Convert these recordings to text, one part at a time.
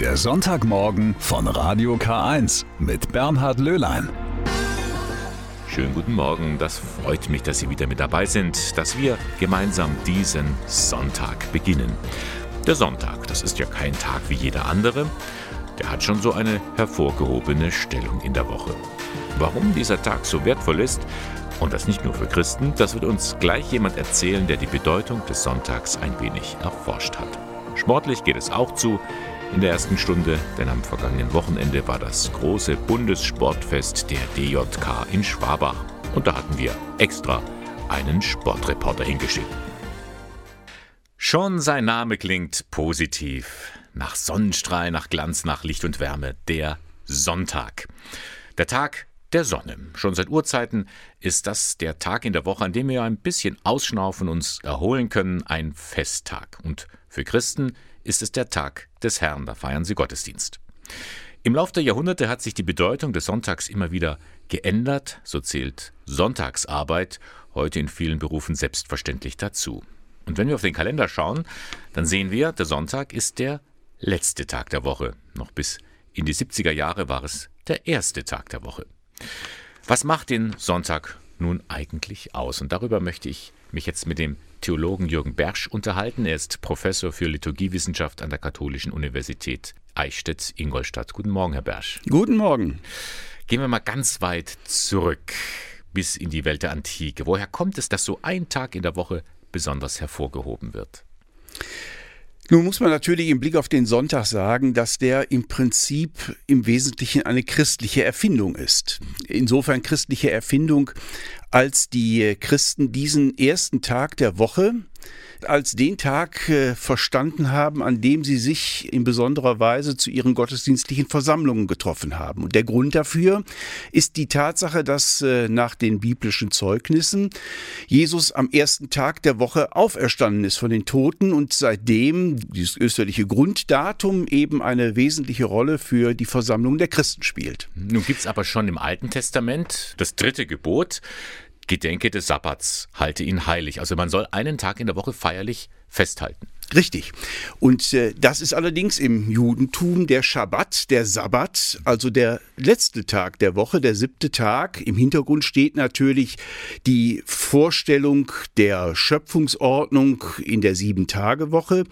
Der Sonntagmorgen von Radio K1 mit Bernhard Löhlein. Schönen guten Morgen, das freut mich, dass Sie wieder mit dabei sind, dass wir gemeinsam diesen Sonntag beginnen. Der Sonntag, das ist ja kein Tag wie jeder andere, der hat schon so eine hervorgehobene Stellung in der Woche. Warum dieser Tag so wertvoll ist, und das nicht nur für Christen, das wird uns gleich jemand erzählen, der die Bedeutung des Sonntags ein wenig erforscht hat. Sportlich geht es auch zu in der ersten Stunde, denn am vergangenen Wochenende war das große Bundessportfest der DJK in Schwabach und da hatten wir extra einen Sportreporter hingeschickt. Schon sein Name klingt positiv. Nach Sonnenstrahl, nach Glanz, nach Licht und Wärme. Der Sonntag. Der Tag der Sonne. Schon seit Urzeiten ist das der Tag in der Woche, an dem wir ein bisschen ausschnaufen, uns erholen können, ein Festtag. Und für Christen ist es der Tag des Herrn, da feiern sie Gottesdienst. Im Lauf der Jahrhunderte hat sich die Bedeutung des Sonntags immer wieder geändert, so zählt Sonntagsarbeit heute in vielen Berufen selbstverständlich dazu. Und wenn wir auf den Kalender schauen, dann sehen wir, der Sonntag ist der letzte Tag der Woche. Noch bis in die 70er Jahre war es der erste Tag der Woche. Was macht den Sonntag nun eigentlich aus? Und darüber möchte ich mich jetzt mit dem Theologen Jürgen Bersch unterhalten. Er ist Professor für Liturgiewissenschaft an der Katholischen Universität Eichstätt-Ingolstadt. Guten Morgen, Herr Bersch. Guten Morgen. Gehen wir mal ganz weit zurück bis in die Welt der Antike. Woher kommt es, dass so ein Tag in der Woche besonders hervorgehoben wird? Nun muss man natürlich im Blick auf den Sonntag sagen, dass der im Prinzip im Wesentlichen eine christliche Erfindung ist. Insofern christliche Erfindung, als die Christen diesen ersten Tag der Woche als den Tag äh, verstanden haben, an dem sie sich in besonderer Weise zu ihren gottesdienstlichen Versammlungen getroffen haben. Und der Grund dafür ist die Tatsache, dass äh, nach den biblischen Zeugnissen Jesus am ersten Tag der Woche auferstanden ist von den Toten und seitdem dieses österliche Grunddatum eben eine wesentliche Rolle für die Versammlung der Christen spielt. Nun gibt es aber schon im Alten Testament das dritte Gebot, Gedenke des Sabbats, halte ihn heilig. Also man soll einen Tag in der Woche feierlich festhalten. Richtig. Und äh, das ist allerdings im Judentum der Schabbat, der Sabbat, also der letzte Tag der Woche, der siebte Tag. Im Hintergrund steht natürlich die Vorstellung der Schöpfungsordnung in der Sieben-Tage-Woche.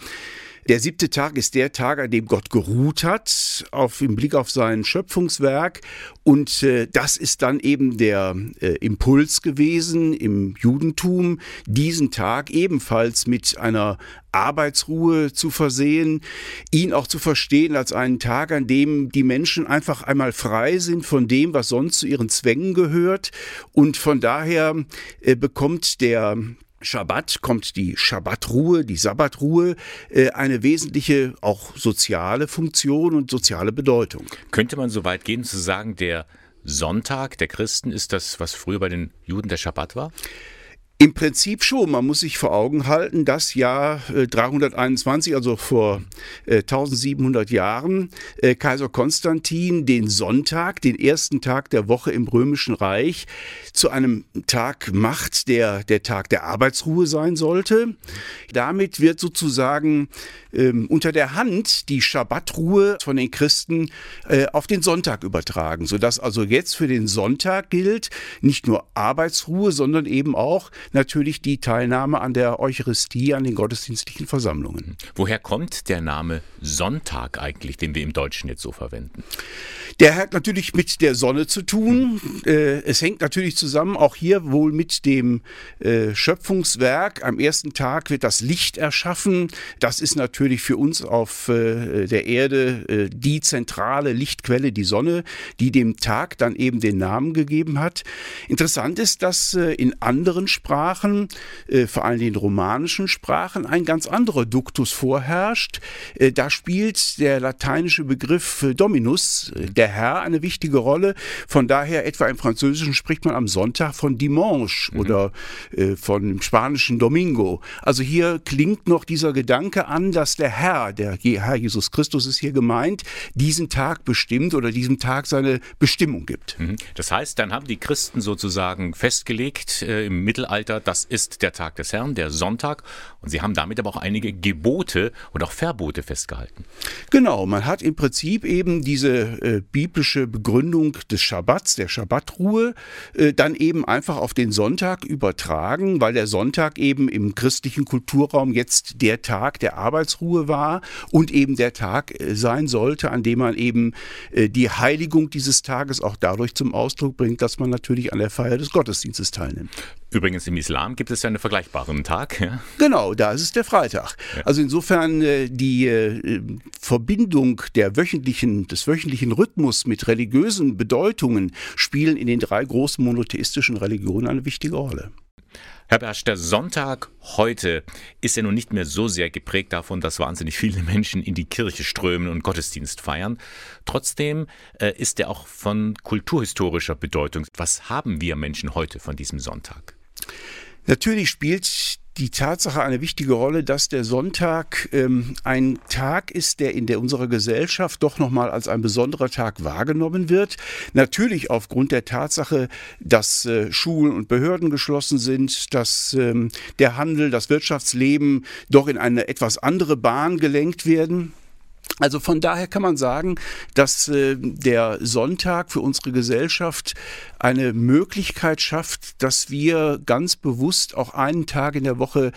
Der siebte Tag ist der Tag, an dem Gott geruht hat, auf, im Blick auf sein Schöpfungswerk. Und äh, das ist dann eben der äh, Impuls gewesen im Judentum, diesen Tag ebenfalls mit einer Arbeitsruhe zu versehen, ihn auch zu verstehen als einen Tag, an dem die Menschen einfach einmal frei sind von dem, was sonst zu ihren Zwängen gehört. Und von daher äh, bekommt der Schabbat kommt die Schabbatruhe, die Sabbatruhe, äh, eine wesentliche auch soziale Funktion und soziale Bedeutung. Könnte man so weit gehen zu sagen, der Sonntag der Christen ist das, was früher bei den Juden der Schabbat war? Im Prinzip schon. Man muss sich vor Augen halten, das Jahr 321, äh, also vor 1700 äh, Jahren, äh, Kaiser Konstantin den Sonntag, den ersten Tag der Woche im Römischen Reich, zu einem Tag macht, der der Tag der Arbeitsruhe sein sollte. Damit wird sozusagen ähm, unter der Hand die Schabbatruhe von den Christen äh, auf den Sonntag übertragen, sodass also jetzt für den Sonntag gilt nicht nur Arbeitsruhe, sondern eben auch natürlich die Teilnahme an der Eucharistie, an den gottesdienstlichen Versammlungen. Woher kommt der Name Sonntag eigentlich, den wir im Deutschen jetzt so verwenden? Der hat natürlich mit der Sonne zu tun. Äh, es hängt natürlich zusammen, auch hier wohl mit dem äh, Schöpfungswerk. Am ersten Tag wird das Licht erschaffen. Das ist natürlich für uns auf äh, der Erde die zentrale Lichtquelle, die Sonne, die dem Tag dann eben den Namen gegeben hat. Interessant ist, dass in anderen Sprachen, vor allem den romanischen Sprachen, ein ganz anderer Duktus vorherrscht. Da spielt der lateinische Begriff Dominus, der Herr eine wichtige Rolle. Von daher etwa im Französischen spricht man am Sonntag von Dimanche mhm. oder äh, von dem spanischen Domingo. Also hier klingt noch dieser Gedanke an, dass der Herr, der Herr Jesus Christus ist hier gemeint, diesen Tag bestimmt oder diesem Tag seine Bestimmung gibt. Mhm. Das heißt, dann haben die Christen sozusagen festgelegt äh, im Mittelalter, das ist der Tag des Herrn, der Sonntag. Und sie haben damit aber auch einige Gebote und auch Verbote festgehalten. Genau, man hat im Prinzip eben diese äh, biblische Begründung des Schabbats, der Schabbatruhe, äh, dann eben einfach auf den Sonntag übertragen, weil der Sonntag eben im christlichen Kulturraum jetzt der Tag der Arbeitsruhe war und eben der Tag äh, sein sollte, an dem man eben äh, die Heiligung dieses Tages auch dadurch zum Ausdruck bringt, dass man natürlich an der Feier des Gottesdienstes teilnimmt. Übrigens im Islam gibt es ja einen vergleichbaren Tag. Ja? Genau, da ist es der Freitag. Ja. Also insofern äh, die Verbindung der wöchentlichen, des wöchentlichen Rhythmus mit religiösen Bedeutungen spielen in den drei großen monotheistischen Religionen eine wichtige Rolle. Herr Bersch, der Sonntag heute ist ja nun nicht mehr so sehr geprägt davon, dass wahnsinnig viele Menschen in die Kirche strömen und Gottesdienst feiern. Trotzdem äh, ist er auch von kulturhistorischer Bedeutung. Was haben wir Menschen heute von diesem Sonntag? Natürlich spielt die Tatsache eine wichtige Rolle, dass der Sonntag ähm, ein Tag ist, der in der unserer Gesellschaft doch nochmal als ein besonderer Tag wahrgenommen wird. Natürlich aufgrund der Tatsache, dass äh, Schulen und Behörden geschlossen sind, dass ähm, der Handel, das Wirtschaftsleben doch in eine etwas andere Bahn gelenkt werden. Also von daher kann man sagen, dass äh, der Sonntag für unsere Gesellschaft eine Möglichkeit schafft, dass wir ganz bewusst auch einen Tag in der Woche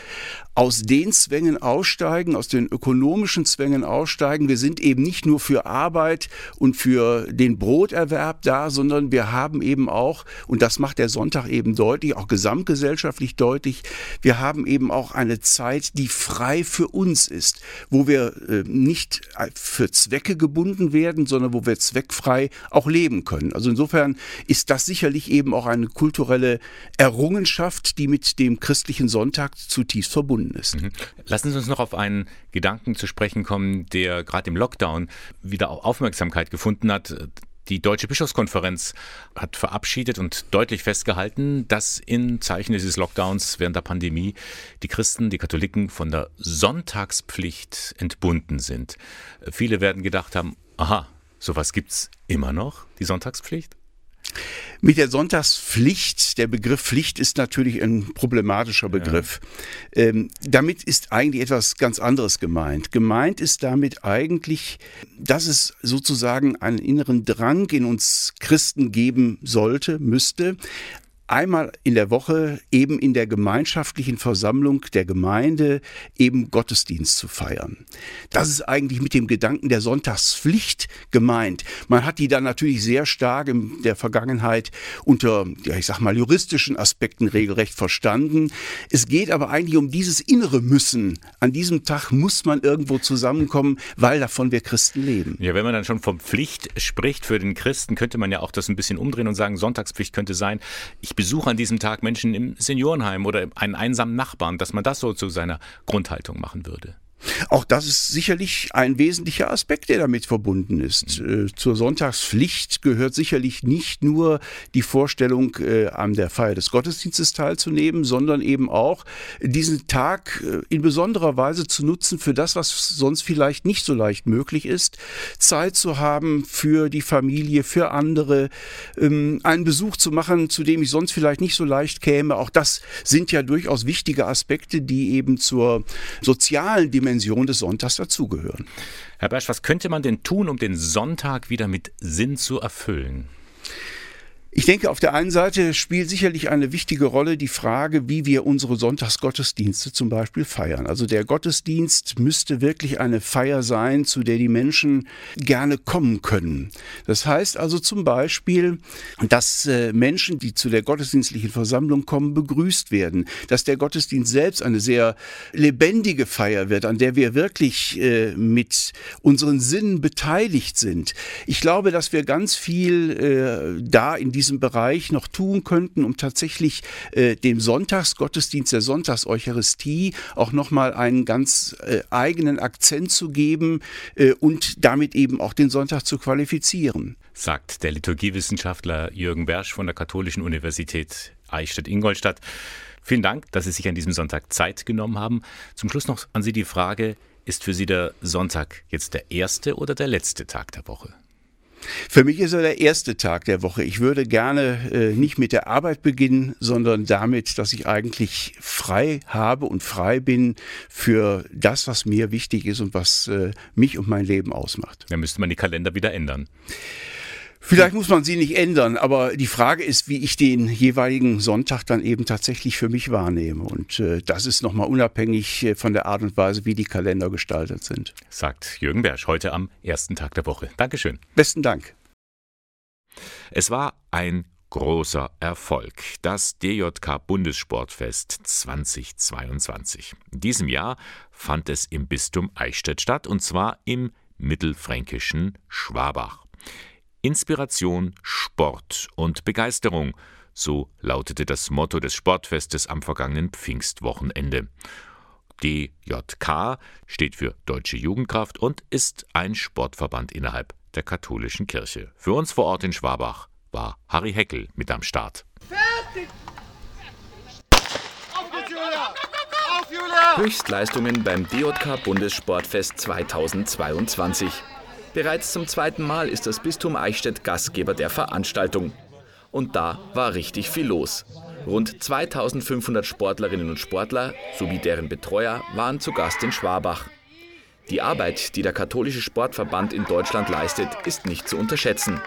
aus den Zwängen aussteigen, aus den ökonomischen Zwängen aussteigen. Wir sind eben nicht nur für Arbeit und für den Broterwerb da, sondern wir haben eben auch, und das macht der Sonntag eben deutlich, auch gesamtgesellschaftlich deutlich, wir haben eben auch eine Zeit, die frei für uns ist, wo wir äh, nicht für Zwecke gebunden werden, sondern wo wir zweckfrei auch leben können. Also insofern ist das sicherlich eben auch eine kulturelle Errungenschaft, die mit dem christlichen Sonntag zutiefst verbunden verbunden ist. Mhm. Lassen Sie uns noch auf einen Gedanken zu sprechen kommen, der gerade im Lockdown wieder Aufmerksamkeit gefunden hat. Die Deutsche Bischofskonferenz hat verabschiedet und deutlich festgehalten, dass in Zeichen dieses Lockdowns während der Pandemie die Christen, die Katholiken von der Sonntagspflicht entbunden sind. Viele werden gedacht haben, aha, sowas gibt es immer noch, die Sonntagspflicht? Mit der Sonntagspflicht, der Begriff Pflicht ist natürlich ein problematischer Begriff. Ja. Ähm, damit ist eigentlich etwas ganz anderes gemeint. Gemeint ist damit eigentlich, dass es sozusagen einen inneren Drang in uns Christen geben sollte, müsste, einmal in der Woche eben in der gemeinschaftlichen Versammlung der Gemeinde eben Gottesdienst zu feiern. Das ist eigentlich mit dem Gedanken der Sonntagspflicht gemeint. Man hat die dann natürlich sehr stark in der Vergangenheit unter, ja, ich sag mal, juristischen Aspekten regelrecht verstanden. Es geht aber eigentlich um dieses innere Müssen. An diesem Tag muss man irgendwo zusammenkommen, weil davon wir Christen leben. Ja, wenn man dann schon von Pflicht spricht für den Christen, könnte man ja auch das ein bisschen umdrehen und sagen, Sonntagspflicht könnte sein, ich besuche an diesem Tag Menschen im Seniorenheim oder einen einsamen Nachbarn, dass man das so zu seiner Grundhaltung machen würde. Auch das ist sicherlich ein wesentlicher Aspekt, der damit verbunden ist. Mhm. Äh, zur Sonntagspflicht gehört sicherlich nicht nur die Vorstellung, äh, an der Feier des Gottesdienstes teilzunehmen, sondern eben auch diesen Tag äh, in besonderer Weise zu nutzen für das, was sonst vielleicht nicht so leicht möglich ist. Zeit zu haben für die Familie, für andere, ähm, einen Besuch zu machen, zu dem ich sonst vielleicht nicht so leicht käme. Auch das sind ja durchaus wichtige Aspekte, die eben zur sozialen Dimension Dimension des Sonntags dazugehören. Herr Bersch, was könnte man denn tun, um den Sonntag wieder mit Sinn zu erfüllen? Ich denke, auf der einen Seite spielt sicherlich eine wichtige Rolle die Frage, wie wir unsere Sonntagsgottesdienste zum Beispiel feiern. Also der Gottesdienst müsste wirklich eine Feier sein, zu der die Menschen gerne kommen können. Das heißt also zum Beispiel, dass äh, Menschen, die zu der gottesdienstlichen Versammlung kommen, begrüßt werden, dass der Gottesdienst selbst eine sehr lebendige Feier wird, an der wir wirklich äh, mit unseren Sinnen beteiligt sind. Ich glaube, dass wir ganz viel äh, da in diesem diesem Bereich noch tun könnten, um tatsächlich äh, dem Sonntagsgottesdienst, der Sonntagseucharistie auch nochmal einen ganz äh, eigenen Akzent zu geben äh, und damit eben auch den Sonntag zu qualifizieren. Sagt der Liturgiewissenschaftler Jürgen Bersch von der Katholischen Universität Eichstätt-Ingolstadt. Vielen Dank, dass Sie sich an diesem Sonntag Zeit genommen haben. Zum Schluss noch an Sie die Frage, ist für Sie der Sonntag jetzt der erste oder der letzte Tag der Woche? Für mich ist er der erste Tag der Woche. Ich würde gerne äh, nicht mit der Arbeit beginnen, sondern damit, dass ich eigentlich frei habe und frei bin für das, was mir wichtig ist und was äh, mich und mein Leben ausmacht. Dann müsste man die Kalender wieder ändern. Vielleicht muss man sie nicht ändern, aber die Frage ist, wie ich den jeweiligen Sonntag dann eben tatsächlich für mich wahrnehme. Und äh, das ist nochmal unabhängig äh, von der Art und Weise, wie die Kalender gestaltet sind. Sagt Jürgen Bersch heute am ersten Tag der Woche. Dankeschön. Besten Dank. Es war ein großer Erfolg, das DJK Bundessportfest 2022. In diesem Jahr fand es im Bistum Eichstätt statt und zwar im mittelfränkischen Schwabach. Inspiration, Sport und Begeisterung, so lautete das Motto des Sportfestes am vergangenen Pfingstwochenende. DJK steht für Deutsche Jugendkraft und ist ein Sportverband innerhalb der katholischen Kirche. Für uns vor Ort in Schwabach war Harry Heckel mit am Start. Fertig! Auf geht's, Julia! Auf, Julia! Höchstleistungen beim DJK Bundessportfest 2022. Bereits zum zweiten Mal ist das Bistum Eichstätt Gastgeber der Veranstaltung. Und da war richtig viel los. Rund 2500 Sportlerinnen und Sportler sowie deren Betreuer waren zu Gast in Schwabach. Die Arbeit, die der katholische Sportverband in Deutschland leistet, ist nicht zu unterschätzen.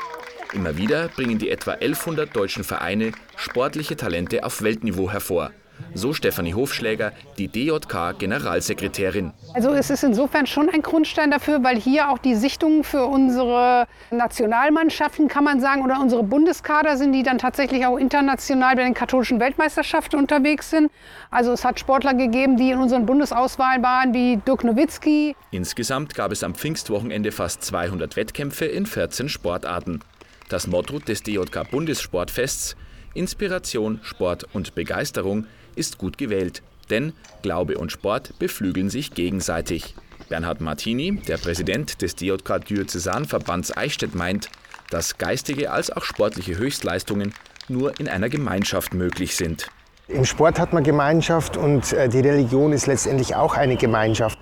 Immer wieder bringen die etwa 1100 deutschen Vereine sportliche Talente auf Weltniveau hervor. So Stefanie Hofschläger, die DJK-Generalsekretärin. Also es ist insofern schon ein Grundstein dafür, weil hier auch die Sichtungen für unsere Nationalmannschaften, kann man sagen, oder unsere Bundeskader sind, die dann tatsächlich auch international bei den katholischen Weltmeisterschaften unterwegs sind. Also es hat Sportler gegeben, die in unseren Bundesauswahlen waren, wie Dirk Nowitzki. Insgesamt gab es am Pfingstwochenende fast 200 Wettkämpfe in 14 Sportarten. Das Motto des DJK Bundessportfests Inspiration, Sport und Begeisterung ist gut gewählt, denn Glaube und Sport beflügeln sich gegenseitig. Bernhard Martini, der Präsident des DJK Diözesanverbands Eichstätt, meint, dass geistige als auch sportliche Höchstleistungen nur in einer Gemeinschaft möglich sind. Im Sport hat man Gemeinschaft und äh, die Religion ist letztendlich auch eine Gemeinschaft.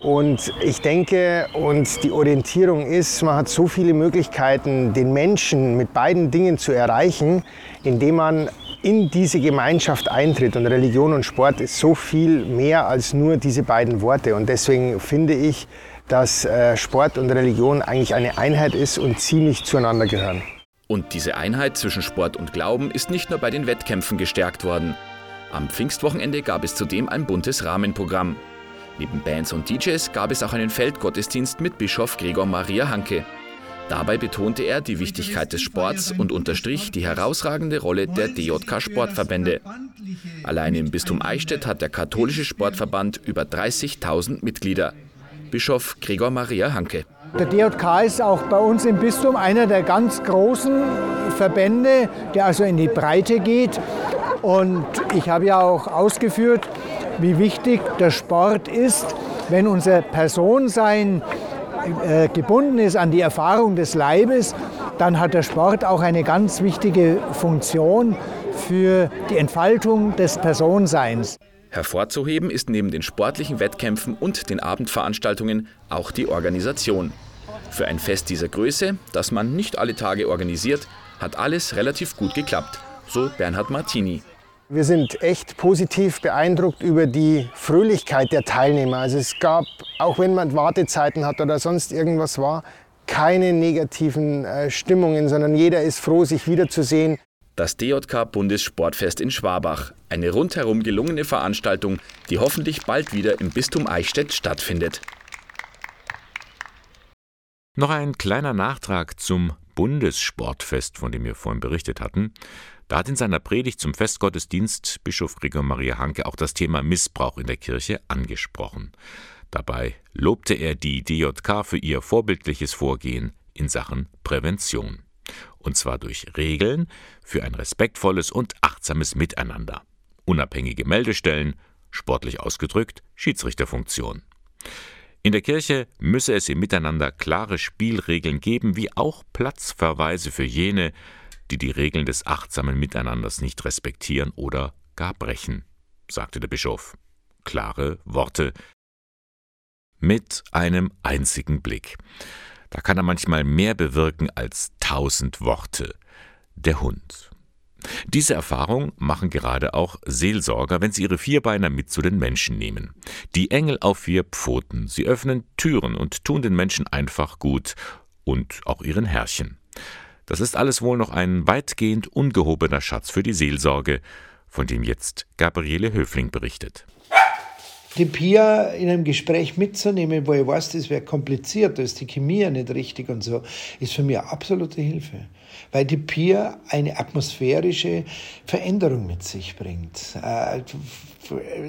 Und ich denke, und die Orientierung ist, man hat so viele Möglichkeiten, den Menschen mit beiden Dingen zu erreichen, indem man in diese Gemeinschaft eintritt. Und Religion und Sport ist so viel mehr als nur diese beiden Worte. Und deswegen finde ich, dass äh, Sport und Religion eigentlich eine Einheit ist und ziemlich zueinander gehören. Und diese Einheit zwischen Sport und Glauben ist nicht nur bei den Wettkämpfen gestärkt worden. Am Pfingstwochenende gab es zudem ein buntes Rahmenprogramm. Neben Bands und DJs gab es auch einen Feldgottesdienst mit Bischof Gregor Maria Hanke. Dabei betonte er die Wichtigkeit des Sports und unterstrich die herausragende Rolle der DJK Sportverbände. Allein im Bistum Eichstätt hat der katholische Sportverband über 30.000 Mitglieder. Bischof Gregor Maria Hanke. Der DJK ist auch bei uns im Bistum einer der ganz großen Verbände, der also in die Breite geht. Und ich habe ja auch ausgeführt, wie wichtig der Sport ist, wenn unser Personensein äh, gebunden ist an die Erfahrung des Leibes, dann hat der Sport auch eine ganz wichtige Funktion für die Entfaltung des Personenseins. Hervorzuheben ist neben den sportlichen Wettkämpfen und den Abendveranstaltungen auch die Organisation. Für ein Fest dieser Größe, das man nicht alle Tage organisiert, hat alles relativ gut geklappt, so Bernhard Martini. Wir sind echt positiv beeindruckt über die Fröhlichkeit der Teilnehmer. Also es gab, auch wenn man Wartezeiten hat oder sonst irgendwas war, keine negativen äh, Stimmungen, sondern jeder ist froh, sich wiederzusehen. Das DJK Bundessportfest in Schwabach. Eine rundherum gelungene Veranstaltung, die hoffentlich bald wieder im Bistum Eichstätt stattfindet. Noch ein kleiner Nachtrag zum Bundessportfest, von dem wir vorhin berichtet hatten. Da hat in seiner Predigt zum Festgottesdienst Bischof Gregor Maria Hanke auch das Thema Missbrauch in der Kirche angesprochen. Dabei lobte er die DJK für ihr vorbildliches Vorgehen in Sachen Prävention. Und zwar durch Regeln für ein respektvolles und achtsames Miteinander. Unabhängige Meldestellen, sportlich ausgedrückt Schiedsrichterfunktion. In der Kirche müsse es im Miteinander klare Spielregeln geben, wie auch Platzverweise für jene, die die Regeln des achtsamen Miteinanders nicht respektieren oder gar brechen, sagte der Bischof. Klare Worte mit einem einzigen Blick. Da kann er manchmal mehr bewirken als tausend Worte. Der Hund. Diese Erfahrung machen gerade auch Seelsorger, wenn sie ihre Vierbeiner mit zu den Menschen nehmen. Die Engel auf vier Pfoten, sie öffnen Türen und tun den Menschen einfach gut und auch ihren Herrchen. Das ist alles wohl noch ein weitgehend ungehobener Schatz für die Seelsorge, von dem jetzt Gabriele Höfling berichtet. Die Pia in einem Gespräch mitzunehmen, wo ich weiß, das wäre kompliziert, da ist die Chemie ja nicht richtig und so, ist für mich absolute Hilfe. Weil die Pia eine atmosphärische Veränderung mit sich bringt. Äh,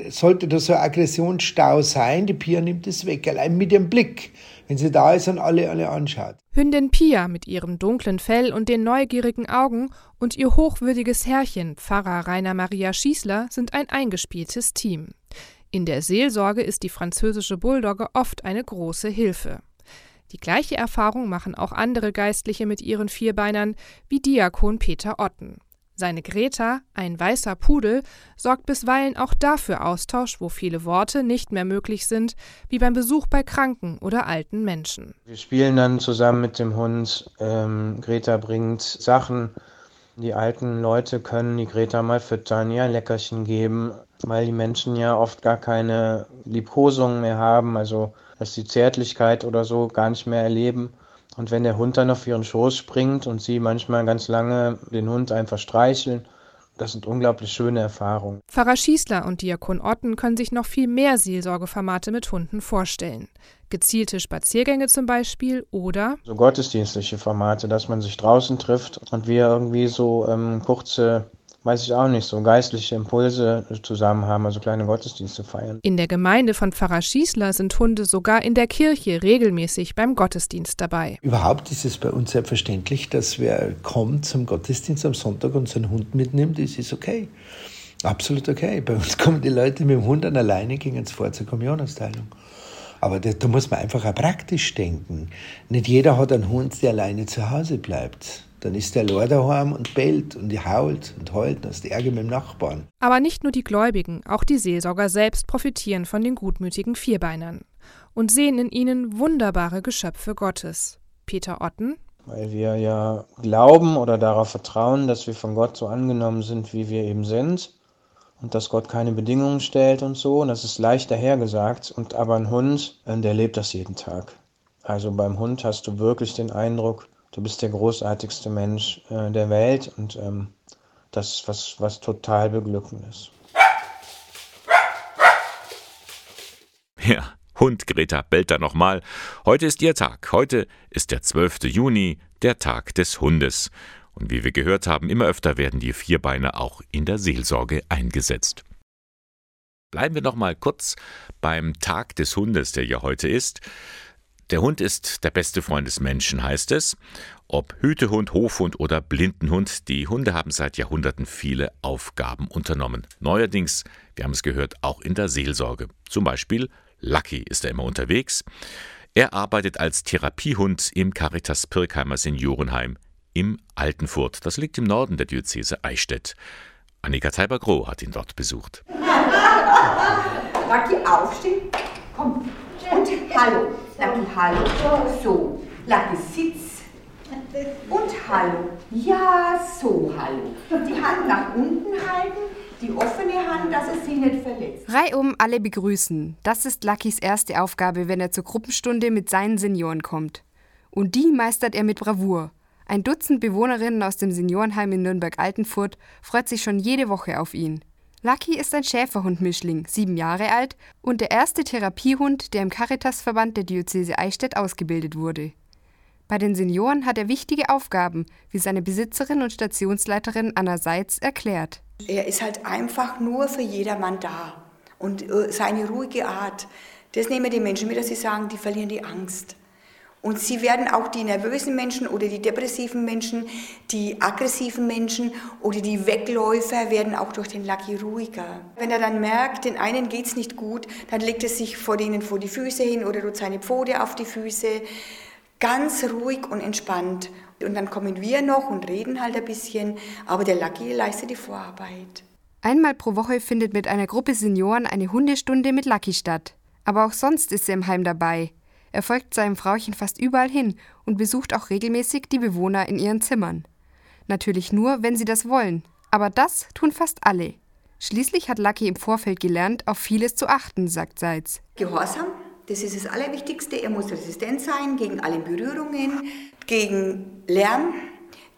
sollte da so ein Aggressionsstau sein, die Pia nimmt es weg, allein mit ihrem Blick wenn sie da ist und alle, alle anschaut. Hündin Pia mit ihrem dunklen Fell und den neugierigen Augen und ihr hochwürdiges Herrchen, Pfarrer Rainer Maria Schießler, sind ein eingespieltes Team. In der Seelsorge ist die französische Bulldogge oft eine große Hilfe. Die gleiche Erfahrung machen auch andere Geistliche mit ihren Vierbeinern, wie Diakon Peter Otten. Seine Greta, ein weißer Pudel, sorgt bisweilen auch dafür Austausch, wo viele Worte nicht mehr möglich sind, wie beim Besuch bei kranken oder alten Menschen. Wir spielen dann zusammen mit dem Hund. Ähm, Greta bringt Sachen. Die alten Leute können die Greta mal füttern, ihr ein Leckerchen geben, weil die Menschen ja oft gar keine Liebkosungen mehr haben, also dass die Zärtlichkeit oder so gar nicht mehr erleben. Und wenn der Hund dann auf ihren Schoß springt und sie manchmal ganz lange den Hund einfach streicheln, das sind unglaublich schöne Erfahrungen. Pfarrer Schießler und Diakon Otten können sich noch viel mehr Seelsorgeformate mit Hunden vorstellen. Gezielte Spaziergänge zum Beispiel oder so gottesdienstliche Formate, dass man sich draußen trifft und wir irgendwie so ähm, kurze weiß ich auch nicht, so geistliche Impulse zusammen haben, also kleine Gottesdienste feiern. In der Gemeinde von Pfarrer Schießler sind Hunde sogar in der Kirche regelmäßig beim Gottesdienst dabei. Überhaupt ist es bei uns selbstverständlich, dass wer kommt zum Gottesdienst am Sonntag und seinen Hund mitnimmt, das ist okay. Absolut okay. Bei uns kommen die Leute mit dem Hund an alleine, gehen ins vor zur Kommunionausteilung. Aber da, da muss man einfach auch praktisch denken. Nicht jeder hat einen Hund, der alleine zu Hause bleibt. Dann ist der Lord daheim und bellt und hault und heult aus der Ärger mit dem Nachbarn. Aber nicht nur die Gläubigen, auch die Seelsorger selbst profitieren von den gutmütigen Vierbeinern und sehen in ihnen wunderbare Geschöpfe Gottes. Peter Otten. Weil wir ja glauben oder darauf vertrauen, dass wir von Gott so angenommen sind, wie wir eben sind und dass Gott keine Bedingungen stellt und so. Und das ist leicht dahergesagt. Und aber ein Hund, äh, der lebt das jeden Tag. Also beim Hund hast du wirklich den Eindruck, du bist der großartigste Mensch äh, der Welt und ähm, das ist was, was total beglückend ist. Ja, Hund Greta bellt da nochmal. Heute ist ihr Tag. Heute ist der 12. Juni, der Tag des Hundes. Und wie wir gehört haben, immer öfter werden die Vierbeine auch in der Seelsorge eingesetzt. Bleiben wir noch mal kurz beim Tag des Hundes, der ja heute ist. Der Hund ist der beste Freund des Menschen, heißt es. Ob Hütehund, Hofhund oder Blindenhund, die Hunde haben seit Jahrhunderten viele Aufgaben unternommen. Neuerdings, wir haben es gehört, auch in der Seelsorge. Zum Beispiel Lucky ist er immer unterwegs. Er arbeitet als Therapiehund im Caritas Pirkheimer Seniorenheim im Altenfurt. Das liegt im Norden der Diözese Eichstätt. Annika Teiber-Groh hat ihn dort besucht. Lucky, aufstehen. Komm. Und hallo. Lucky, hallo. So. Lucky, sitz. Und hallo. Ja, so, hallo. Die Hand nach unten halten, die offene Hand, dass es sie nicht verletzt. Reihum alle begrüßen. Das ist Luckys erste Aufgabe, wenn er zur Gruppenstunde mit seinen Senioren kommt. Und die meistert er mit Bravour. Ein Dutzend Bewohnerinnen aus dem Seniorenheim in Nürnberg-Altenfurt freut sich schon jede Woche auf ihn. Lucky ist ein Schäferhund-Mischling, sieben Jahre alt und der erste Therapiehund, der im Caritasverband der Diözese Eichstätt ausgebildet wurde. Bei den Senioren hat er wichtige Aufgaben, wie seine Besitzerin und Stationsleiterin Anna Seitz erklärt. Er ist halt einfach nur für jedermann da. Und äh, seine ruhige Art, das nehmen die Menschen mit, dass sie sagen, die verlieren die Angst. Und sie werden auch die nervösen Menschen oder die depressiven Menschen, die aggressiven Menschen oder die Wegläufer werden auch durch den Lucky ruhiger. Wenn er dann merkt, den einen geht es nicht gut, dann legt er sich vor denen vor die Füße hin oder tut seine Pfote auf die Füße. Ganz ruhig und entspannt. Und dann kommen wir noch und reden halt ein bisschen, aber der Lucky leistet die Vorarbeit. Einmal pro Woche findet mit einer Gruppe Senioren eine Hundestunde mit Lucky statt. Aber auch sonst ist er im Heim dabei. Er folgt seinem Frauchen fast überall hin und besucht auch regelmäßig die Bewohner in ihren Zimmern. Natürlich nur, wenn sie das wollen. Aber das tun fast alle. Schließlich hat Lucky im Vorfeld gelernt, auf vieles zu achten, sagt Seitz. Gehorsam, das ist das Allerwichtigste. Er muss resistent sein gegen alle Berührungen, gegen Lärm,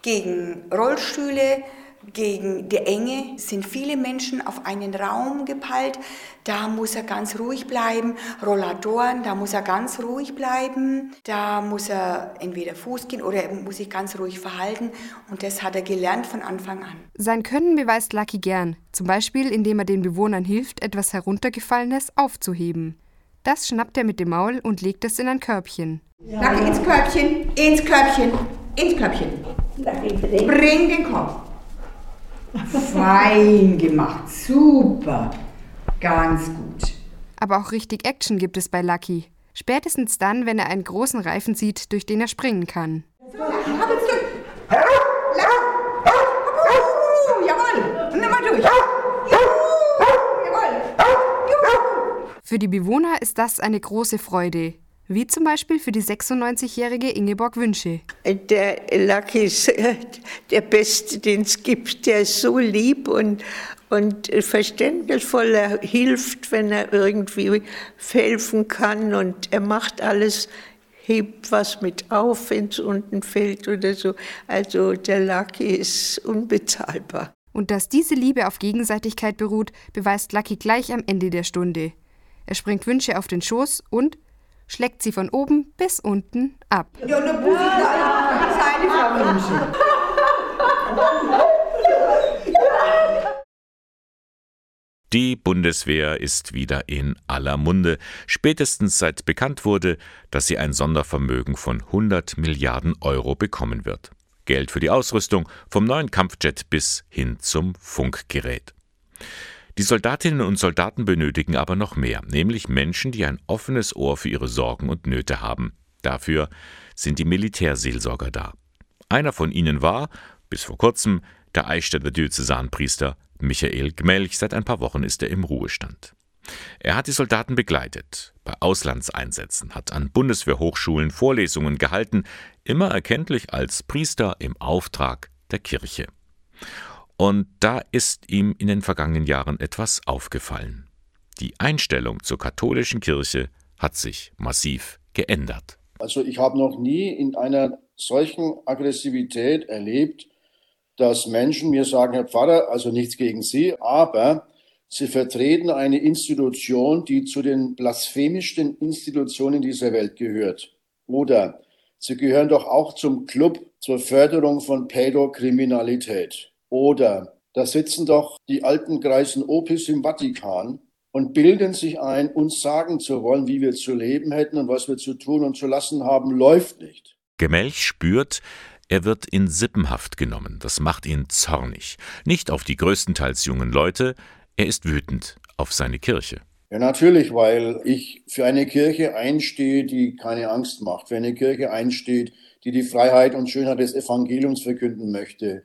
gegen Rollstühle, gegen die Enge sind viele Menschen auf einen Raum gepeilt. Da muss er ganz ruhig bleiben. Rollatoren, da muss er ganz ruhig bleiben. Da muss er entweder Fuß gehen oder er muss sich ganz ruhig verhalten. Und das hat er gelernt von Anfang an. Sein Können beweist Lucky gern. Zum Beispiel, indem er den Bewohnern hilft, etwas Heruntergefallenes aufzuheben. Das schnappt er mit dem Maul und legt es in ein Körbchen. Lucky ins Körbchen, ins Körbchen, ins Körbchen. Bring den Kopf. Fein gemacht, super, ganz gut. Aber auch richtig Action gibt es bei Lucky. Spätestens dann, wenn er einen großen Reifen sieht, durch den er springen kann. Für die Bewohner ist das eine große Freude. Wie zum Beispiel für die 96-jährige Ingeborg Wünsche. Der Lucky ist der Beste, den es gibt. Der ist so lieb und, und verständnisvoll. Er hilft, wenn er irgendwie helfen kann. Und er macht alles, hebt was mit auf, wenn es unten fällt oder so. Also der Lucky ist unbezahlbar. Und dass diese Liebe auf Gegenseitigkeit beruht, beweist Lucky gleich am Ende der Stunde. Er springt Wünsche auf den Schoß und schlägt sie von oben bis unten ab. Ja, und dann muss ich seine Frau wünschen. Die Bundeswehr ist wieder in aller Munde, spätestens seit bekannt wurde, dass sie ein Sondervermögen von 100 Milliarden Euro bekommen wird. Geld für die Ausrüstung, vom neuen Kampfjet bis hin zum Funkgerät. Die Soldatinnen und Soldaten benötigen aber noch mehr, nämlich Menschen, die ein offenes Ohr für ihre Sorgen und Nöte haben. Dafür sind die Militärseelsorger da. Einer von ihnen war, bis vor kurzem, der Eichstätter Diözesanpriester Michael Gmelch. Seit ein paar Wochen ist er im Ruhestand. Er hat die Soldaten begleitet, bei Auslandseinsätzen, hat an Bundeswehrhochschulen Vorlesungen gehalten, immer erkenntlich als Priester im Auftrag der Kirche. Und da ist ihm in den vergangenen Jahren etwas aufgefallen. Die Einstellung zur katholischen Kirche hat sich massiv geändert. Also ich habe noch nie in einer solchen Aggressivität erlebt, dass Menschen mir sagen, Herr Pfarrer, also nichts gegen Sie, aber Sie vertreten eine Institution, die zu den blasphemischsten Institutionen dieser Welt gehört. Oder Sie gehören doch auch zum Club zur Förderung von Pädokriminalität. Oder da sitzen doch die alten Greisen Opis im Vatikan und bilden sich ein, uns sagen zu wollen, wie wir zu leben hätten und was wir zu tun und zu lassen haben, läuft nicht. Gemelch spürt, er wird in Sippenhaft genommen. Das macht ihn zornig. Nicht auf die größtenteils jungen Leute, er ist wütend auf seine Kirche. Ja, natürlich, weil ich für eine Kirche einstehe, die keine Angst macht, für eine Kirche einsteht, die die Freiheit und Schönheit des Evangeliums verkünden möchte,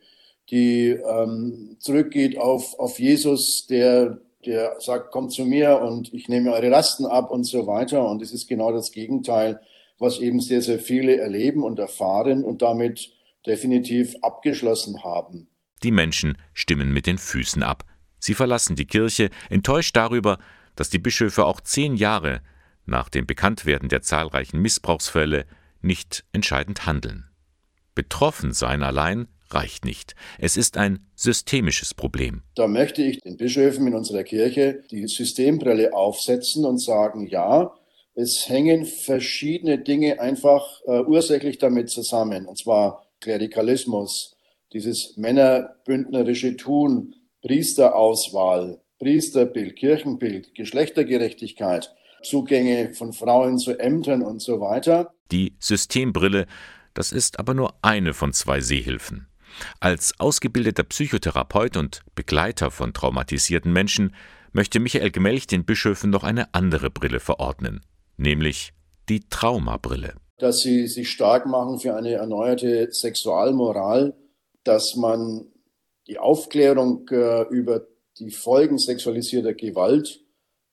die ähm, zurückgeht auf, auf Jesus, der, der sagt, kommt zu mir und ich nehme eure Lasten ab und so weiter. Und es ist genau das Gegenteil, was eben sehr, sehr viele erleben und erfahren und damit definitiv abgeschlossen haben. Die Menschen stimmen mit den Füßen ab. Sie verlassen die Kirche, enttäuscht darüber, dass die Bischöfe auch zehn Jahre nach dem Bekanntwerden der zahlreichen Missbrauchsfälle nicht entscheidend handeln. Betroffen sein allein reicht nicht. Es ist ein systemisches Problem. Da möchte ich den Bischöfen in unserer Kirche die Systembrille aufsetzen und sagen, ja, es hängen verschiedene Dinge einfach äh, ursächlich damit zusammen. Und zwar Klerikalismus, dieses männerbündnerische Tun, Priesterauswahl, Priesterbild, Kirchenbild, Geschlechtergerechtigkeit. Zugänge von Frauen zu Ämtern und so weiter. Die Systembrille, das ist aber nur eine von zwei Sehhilfen. Als ausgebildeter Psychotherapeut und Begleiter von traumatisierten Menschen möchte Michael Gemelch den Bischöfen noch eine andere Brille verordnen, nämlich die Traumabrille. Dass sie sich stark machen für eine erneuerte Sexualmoral, dass man die Aufklärung äh, über die Folgen sexualisierter Gewalt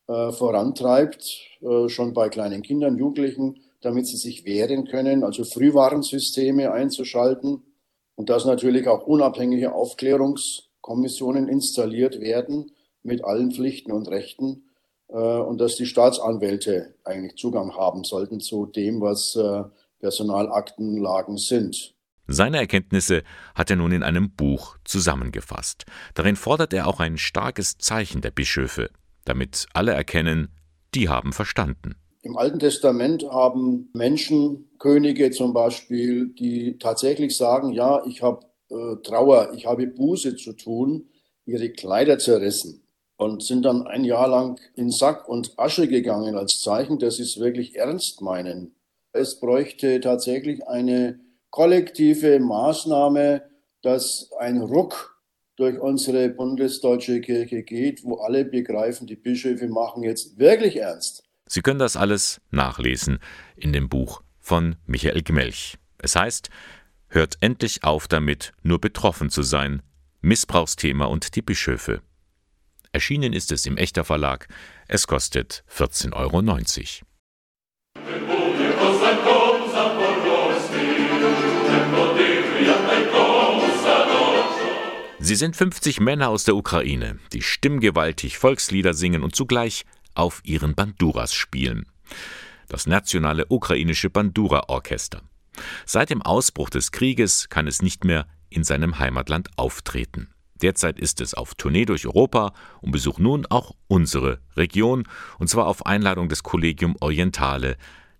äh, vorantreibt, äh, schon bei kleinen Kindern, Jugendlichen, damit sie sich wehren können, also Frühwarnsysteme einzuschalten und dass natürlich auch unabhängige Aufklärungskommissionen installiert werden mit allen Pflichten und Rechten äh, und dass die Staatsanwälte eigentlich Zugang haben sollten zu dem, was äh, Personalaktenlagen sind. Seine Erkenntnisse hat er nun in einem Buch zusammengefasst. Darin fordert er auch ein starkes Zeichen der Bischöfe, damit alle erkennen, die haben verstanden. Im Alten Testament haben Menschen, Könige zum Beispiel, die tatsächlich sagen, ja, ich habe äh, Trauer, ich habe Buße zu tun, ihre Kleider zerrissen und sind dann ein Jahr lang in Sack und Asche gegangen als Zeichen, dass sie es wirklich ernst meinen. Es bräuchte tatsächlich eine kollektive Maßnahme, dass ein Ruck durch unsere bundesdeutsche Kirche geht, wo alle begreifen, die Bischöfe machen jetzt wirklich ernst. Sie können das alles nachlesen in dem Buch von Michael Gmelch. Es heißt, hört endlich auf damit, nur betroffen zu sein. Missbrauchsthema und die Bischöfe. Erschienen ist es im Echter Verlag. Es kostet 14,90 Euro. Sie sind 50 Männer aus der Ukraine, die stimmgewaltig Volkslieder singen und zugleich auf ihren Banduras spielen. Das nationale ukrainische Bandura-Orchester. Seit dem Ausbruch des Krieges kann es nicht mehr in seinem Heimatland auftreten. Derzeit ist es auf Tournee durch Europa und besucht nun auch unsere Region, und zwar auf Einladung des Collegium Orientale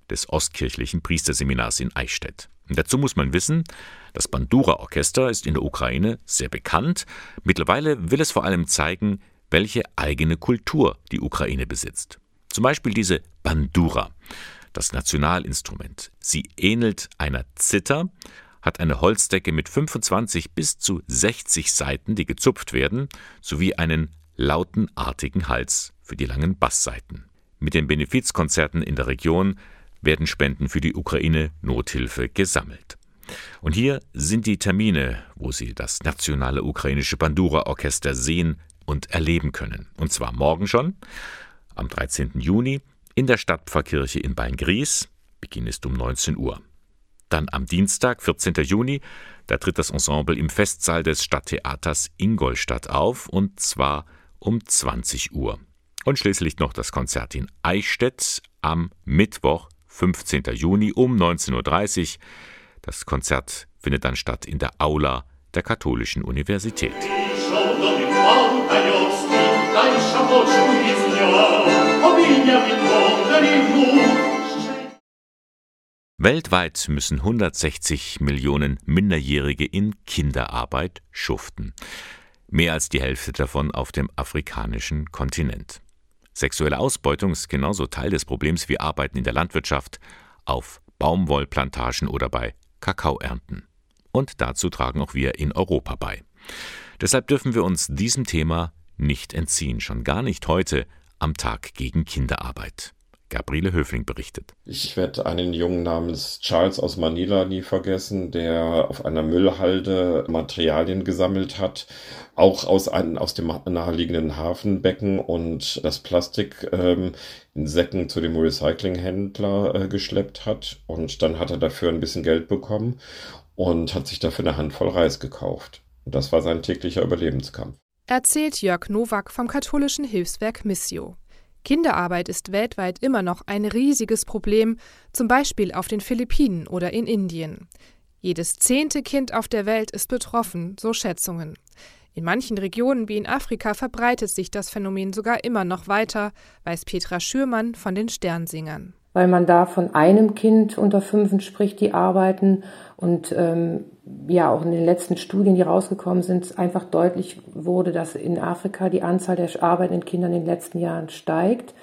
des Ostkirchlichen Priesterseminars in Eichstätt. Und dazu muss man wissen, das Bandura-Orchester ist in der Ukraine sehr bekannt. Mittlerweile will es vor allem zeigen, welche eigene Kultur die Ukraine besitzt. Zum Beispiel diese Bandura, das Nationalinstrument. Sie ähnelt einer Zither, hat eine Holzdecke mit 25 bis zu 60 Saiten, die gezupft werden, sowie einen lautenartigen Hals für die langen Basssaiten. Mit den Benefizkonzerten in der Region werden Spenden für die Ukraine Nothilfe gesammelt. Und hier sind die Termine, wo Sie das nationale ukrainische Bandura-Orchester sehen, und erleben können. Und zwar morgen schon, am 13. Juni, in der Stadtpfarrkirche in Beingries. Beginn ist um 19 Uhr. Dann am Dienstag, 14. Juni, da tritt das Ensemble im Festsaal des Stadttheaters Ingolstadt auf, und zwar um 20 Uhr. Und schließlich noch das Konzert in Eichstätt am Mittwoch, 15. Juni um 19.30 Uhr. Das Konzert findet dann statt in der Aula der Katholischen Universität. Weltweit müssen 160 Millionen Minderjährige in Kinderarbeit schuften. Mehr als die Hälfte davon auf dem afrikanischen Kontinent. Sexuelle Ausbeutung ist genauso Teil des Problems wie Arbeiten in der Landwirtschaft, auf Baumwollplantagen oder bei Kakaoernten. Und dazu tragen auch wir in Europa bei. Deshalb dürfen wir uns diesem Thema nicht entziehen, schon gar nicht heute am Tag gegen Kinderarbeit. Gabriele Höfling berichtet. Ich werde einen Jungen namens Charles aus Manila nie vergessen, der auf einer Müllhalde Materialien gesammelt hat, auch aus, einem, aus dem naheliegenden Hafenbecken und das Plastik ähm, in Säcken zu dem Recyclinghändler äh, geschleppt hat. Und dann hat er dafür ein bisschen Geld bekommen und hat sich dafür eine Handvoll Reis gekauft. Das war sein täglicher Überlebenskampf. Erzählt Jörg Nowak vom katholischen Hilfswerk Missio. Kinderarbeit ist weltweit immer noch ein riesiges Problem, zum Beispiel auf den Philippinen oder in Indien. Jedes zehnte Kind auf der Welt ist betroffen, so Schätzungen. In manchen Regionen wie in Afrika verbreitet sich das Phänomen sogar immer noch weiter, weiß Petra Schürmann von den Sternsingern. Weil man da von einem Kind unter fünf spricht, die arbeiten und ähm, ja auch in den letzten Studien, die rausgekommen sind, einfach deutlich wurde, dass in Afrika die Anzahl der arbeitenden Kinder in den letzten Jahren steigt.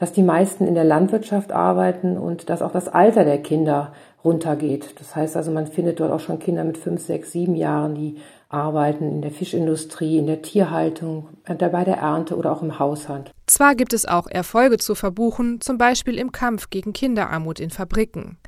dass die meisten in der Landwirtschaft arbeiten und dass auch das Alter der Kinder runtergeht. Das heißt also, man findet dort auch schon Kinder mit fünf, sechs, sieben Jahren, die arbeiten in der Fischindustrie, in der Tierhaltung, äh, bei der Ernte oder auch im Haushalt. Zwar gibt es auch Erfolge zu verbuchen, zum Beispiel im Kampf gegen Kinderarmut in Fabriken.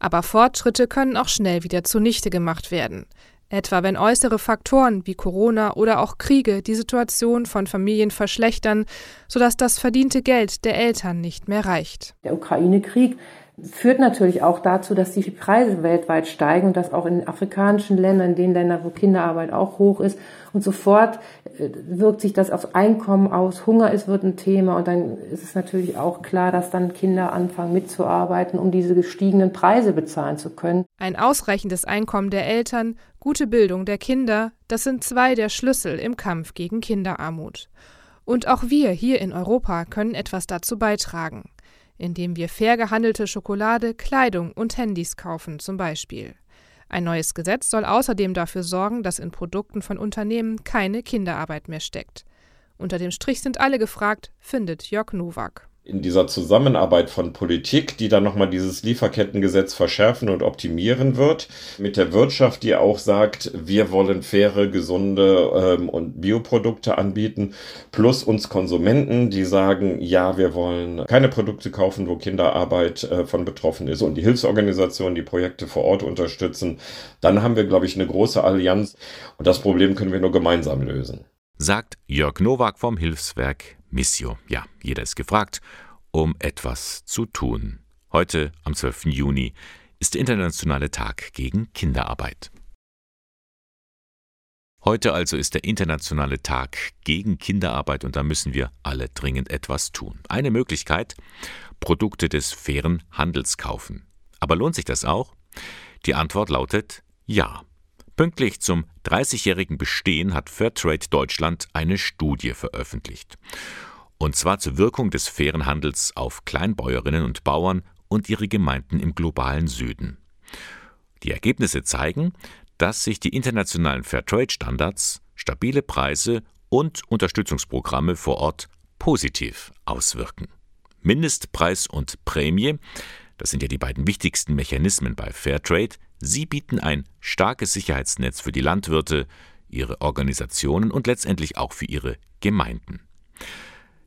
Aber Fortschritte können auch schnell wieder zunichte gemacht werden. Etwa wenn äußere Faktoren wie Corona oder auch Kriege die Situation von Familien verschlechtern, sodass das verdiente Geld der Eltern nicht mehr reicht. Der Ukraine-Krieg führt natürlich auch dazu, dass die Preise weltweit steigen und dass auch in afrikanischen Ländern, in den Ländern, wo Kinderarbeit auch hoch ist, und sofort äh, wirkt sich das aufs Einkommen aus. Hunger ist, wird ein Thema und dann ist es natürlich auch klar, dass dann Kinder anfangen mitzuarbeiten, um diese gestiegenen Preise bezahlen zu können. Ein ausreichendes Einkommen der Eltern, gute Bildung der Kinder, das sind zwei der Schlüssel im Kampf gegen Kinderarmut. Und auch wir hier in Europa können etwas dazu beitragen indem wir fair gehandelte Schokolade, Kleidung und Handys kaufen zum Beispiel. Ein neues Gesetz soll außerdem dafür sorgen, dass in Produkten von Unternehmen keine Kinderarbeit mehr steckt. Unter dem Strich sind alle gefragt, findet Jörg Nowak in dieser Zusammenarbeit von Politik, die dann nochmal dieses Lieferkettengesetz verschärfen und optimieren wird, mit der Wirtschaft, die auch sagt, wir wollen faire, gesunde ähm, und Bioprodukte anbieten, plus uns Konsumenten, die sagen, ja, wir wollen keine Produkte kaufen, wo Kinderarbeit äh, von betroffen ist und die Hilfsorganisationen, die Projekte vor Ort unterstützen, dann haben wir, glaube ich, eine große Allianz und das Problem können wir nur gemeinsam lösen. Sagt Jörg Nowak vom Hilfswerk Missio. Ja, jeder ist gefragt, um etwas zu tun. Heute, am 12. Juni, ist der internationale Tag gegen Kinderarbeit. Heute also ist der internationale Tag gegen Kinderarbeit und da müssen wir alle dringend etwas tun. Eine Möglichkeit, Produkte des fairen Handels kaufen. Aber lohnt sich das auch? Die Antwort lautet ja. Pünktlich zum 30-jährigen Bestehen hat Fairtrade Deutschland eine Studie veröffentlicht. Und zwar zur Wirkung des fairen Handels auf Kleinbäuerinnen und Bauern und ihre Gemeinden im globalen Süden. Die Ergebnisse zeigen, dass sich die internationalen Fairtrade-Standards, stabile Preise und Unterstützungsprogramme vor Ort positiv auswirken. Mindestpreis und Prämie, das sind ja die beiden wichtigsten Mechanismen bei Fairtrade, Sie bieten ein starkes Sicherheitsnetz für die Landwirte, ihre Organisationen und letztendlich auch für ihre Gemeinden.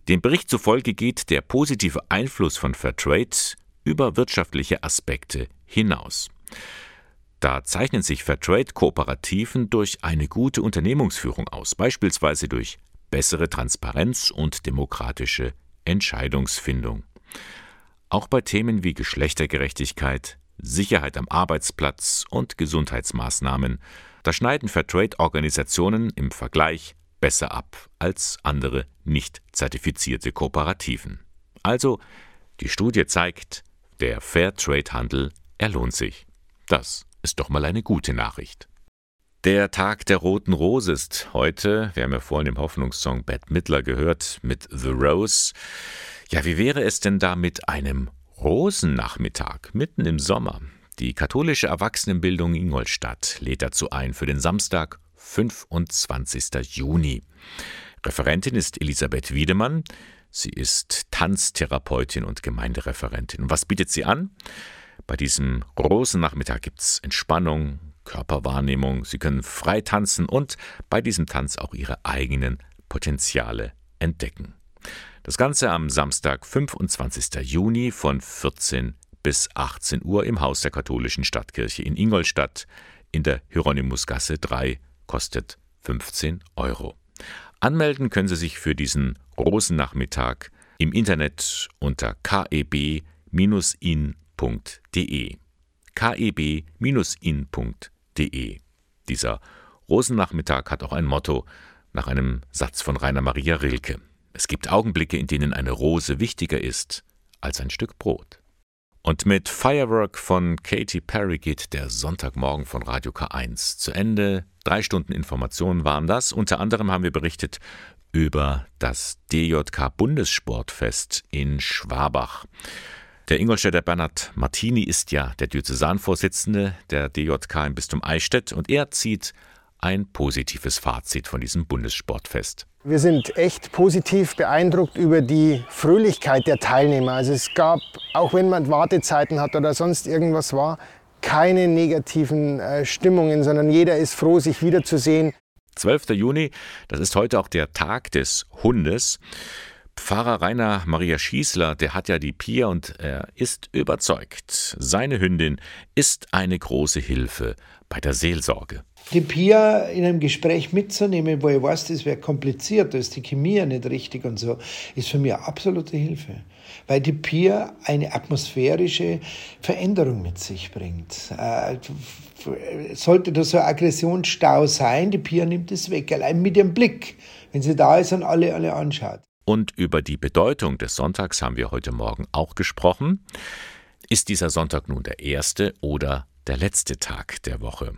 Dem Bericht zufolge geht der positive Einfluss von Fairtrade über wirtschaftliche Aspekte hinaus. Da zeichnen sich Fairtrade-Kooperativen durch eine gute Unternehmungsführung aus, beispielsweise durch bessere Transparenz und demokratische Entscheidungsfindung. Auch bei Themen wie Geschlechtergerechtigkeit, Sicherheit am Arbeitsplatz und Gesundheitsmaßnahmen, da schneiden Fairtrade-Organisationen im Vergleich besser ab als andere nicht zertifizierte Kooperativen. Also, die Studie zeigt, der Fairtrade-Handel, er lohnt sich. Das ist doch mal eine gute Nachricht. Der Tag der roten Rose ist heute, wir haben ja vorhin im Hoffnungssong Bette Midler gehört, mit The Rose. Ja, wie wäre es denn da mit einem Rosennachmittag mitten im Sommer. Die katholische Erwachsenenbildung Ingolstadt lädt dazu ein für den Samstag, 25. Juni. Referentin ist Elisabeth Wiedemann. Sie ist Tanztherapeutin und Gemeindereferentin. Und was bietet sie an? Bei diesem Rosennachmittag gibt es Entspannung, Körperwahrnehmung. Sie können frei tanzen und bei diesem Tanz auch ihre eigenen Potenziale entdecken. Das Ganze am Samstag, 25. Juni von 14 bis 18 Uhr im Haus der katholischen Stadtkirche in Ingolstadt in der Hieronymusgasse 3 kostet 15 Euro. Anmelden können Sie sich für diesen Rosennachmittag im Internet unter keb-in.de. keb-in.de. Dieser Rosennachmittag hat auch ein Motto nach einem Satz von Rainer Maria Rilke. Es gibt Augenblicke, in denen eine Rose wichtiger ist als ein Stück Brot. Und mit Firework von Katy Perry geht der Sonntagmorgen von Radio K1 zu Ende. Drei Stunden Informationen waren das. Unter anderem haben wir berichtet über das DJK Bundessportfest in Schwabach. Der Ingolstädter Bernhard Martini ist ja der Diözesanvorsitzende der DJK im Bistum Eichstätt und er zieht ein positives Fazit von diesem Bundessportfest. Wir sind echt positiv beeindruckt über die Fröhlichkeit der Teilnehmer. Also es gab, auch wenn man Wartezeiten hat oder sonst irgendwas war, keine negativen äh, Stimmungen, sondern jeder ist froh, sich wiederzusehen. 12. Juni, das ist heute auch der Tag des Hundes. Pfarrer Rainer Maria Schießler, der hat ja die Pia und er ist überzeugt, seine Hündin ist eine große Hilfe bei der Seelsorge. Die Pia in einem Gespräch mitzunehmen, wo ich weiß, das wäre kompliziert, da ist die Chemie ja nicht richtig und so, ist für mich absolute Hilfe. Weil die Pia eine atmosphärische Veränderung mit sich bringt. Äh, sollte da so ein Aggressionsstau sein, die Pia nimmt es weg, allein mit ihrem Blick, wenn sie da ist und alle, alle anschaut. Und über die Bedeutung des Sonntags haben wir heute Morgen auch gesprochen. Ist dieser Sonntag nun der erste oder der letzte Tag der Woche?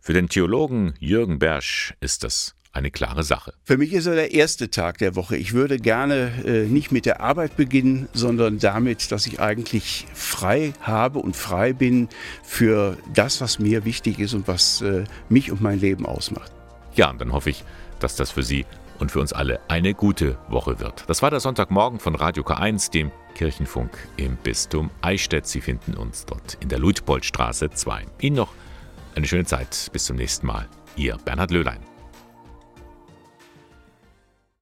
Für den Theologen Jürgen Bersch ist das eine klare Sache. Für mich ist er der erste Tag der Woche. Ich würde gerne äh, nicht mit der Arbeit beginnen, sondern damit, dass ich eigentlich frei habe und frei bin für das, was mir wichtig ist und was äh, mich und mein Leben ausmacht. Ja, und dann hoffe ich, dass das für Sie und für uns alle eine gute Woche wird. Das war der Sonntagmorgen von Radio K1, dem Kirchenfunk im Bistum Eichstätt. Sie finden uns dort in der Luitpoldstraße 2. Ihnen noch eine schöne Zeit. Bis zum nächsten Mal. Ihr Bernhard Löhlein.